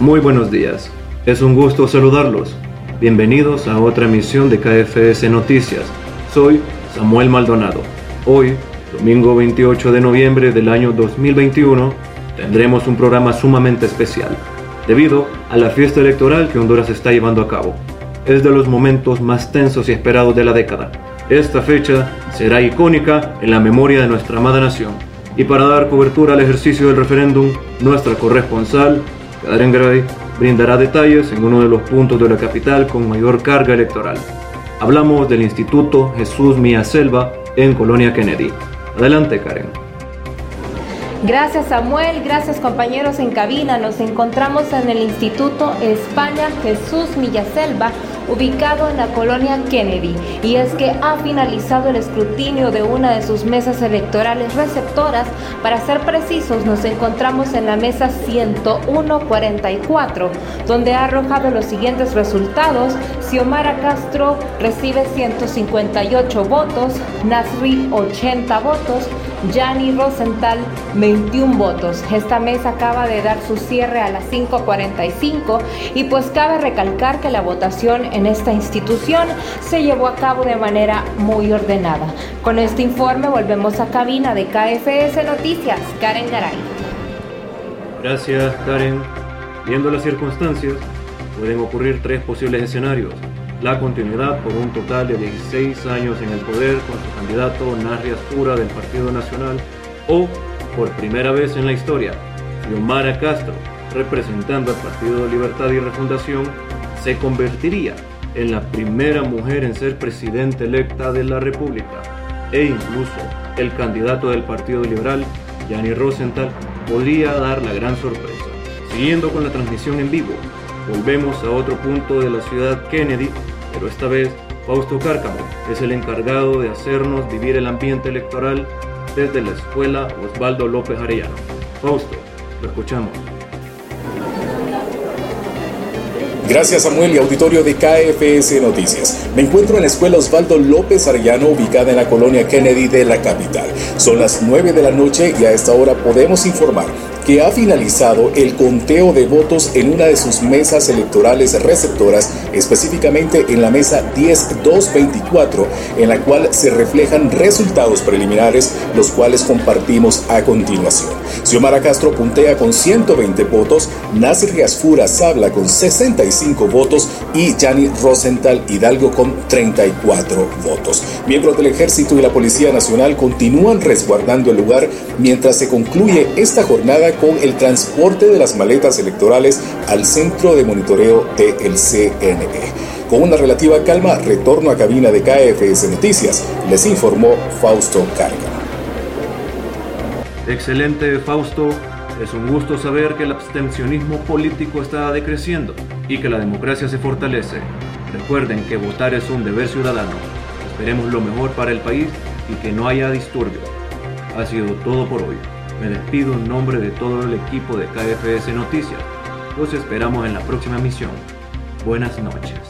Muy buenos días. Es un gusto saludarlos. Bienvenidos a otra emisión de KFS Noticias. Soy Samuel Maldonado. Hoy, domingo 28 de noviembre del año 2021, tendremos un programa sumamente especial, debido a la fiesta electoral que Honduras está llevando a cabo. Es de los momentos más tensos y esperados de la década. Esta fecha será icónica en la memoria de nuestra amada nación. Y para dar cobertura al ejercicio del referéndum, nuestra corresponsal, Karen Gray brindará detalles en uno de los puntos de la capital con mayor carga electoral. Hablamos del Instituto Jesús Mía Selva en Colonia Kennedy. Adelante, Karen. Gracias Samuel, gracias compañeros en cabina. Nos encontramos en el Instituto España Jesús Millaselva ubicado en la colonia Kennedy, y es que ha finalizado el escrutinio de una de sus mesas electorales receptoras. Para ser precisos, nos encontramos en la mesa 10144, donde ha arrojado los siguientes resultados. Xiomara Castro recibe 158 votos, Nasri 80 votos, Yanni Rosenthal 21 votos. Esta mesa acaba de dar su cierre a las 5.45 y pues cabe recalcar que la votación en esta institución se llevó a cabo de manera muy ordenada. Con este informe volvemos a cabina de KFS Noticias. Karen Garay. Gracias, Karen. Viendo las circunstancias, pueden ocurrir tres posibles escenarios. La continuidad por un total de 16 años en el poder con su candidato Narri Astura del Partido Nacional o, por primera vez en la historia, Xiomara Castro, representando al Partido Libertad y Refundación, se convertiría en la primera mujer en ser presidenta electa de la República e incluso el candidato del Partido Liberal, Yanni Rosenthal, podría dar la gran sorpresa. Siguiendo con la transmisión en vivo, volvemos a otro punto de la ciudad Kennedy, pero esta vez Fausto Cárcamo es el encargado de hacernos vivir el ambiente electoral desde la escuela Osvaldo López Arellano. Fausto, lo escuchamos. Gracias Samuel y auditorio de KFS Noticias. Me encuentro en la escuela Osvaldo López Arellano ubicada en la colonia Kennedy de la capital. Son las 9 de la noche y a esta hora podemos informar que ha finalizado el conteo de votos en una de sus mesas electorales receptoras, específicamente en la mesa 10224, en la cual se reflejan resultados preliminares, los cuales compartimos a continuación. Xiomara Castro puntea con 120 votos, Nasir Asfura Sabla con 65 votos y Yanni Rosenthal Hidalgo con 34 votos. Miembros del Ejército y la Policía Nacional continúan resguardando el lugar mientras se concluye esta jornada con el transporte de las maletas electorales al centro de monitoreo del CNE. Con una relativa calma, retorno a cabina de KFS Noticias, les informó Fausto Carga. Excelente, Fausto. Es un gusto saber que el abstencionismo político está decreciendo y que la democracia se fortalece. Recuerden que votar es un deber ciudadano. Esperemos lo mejor para el país y que no haya disturbios. Ha sido todo por hoy. Me despido en nombre de todo el equipo de KFS Noticias. Los esperamos en la próxima misión. Buenas noches.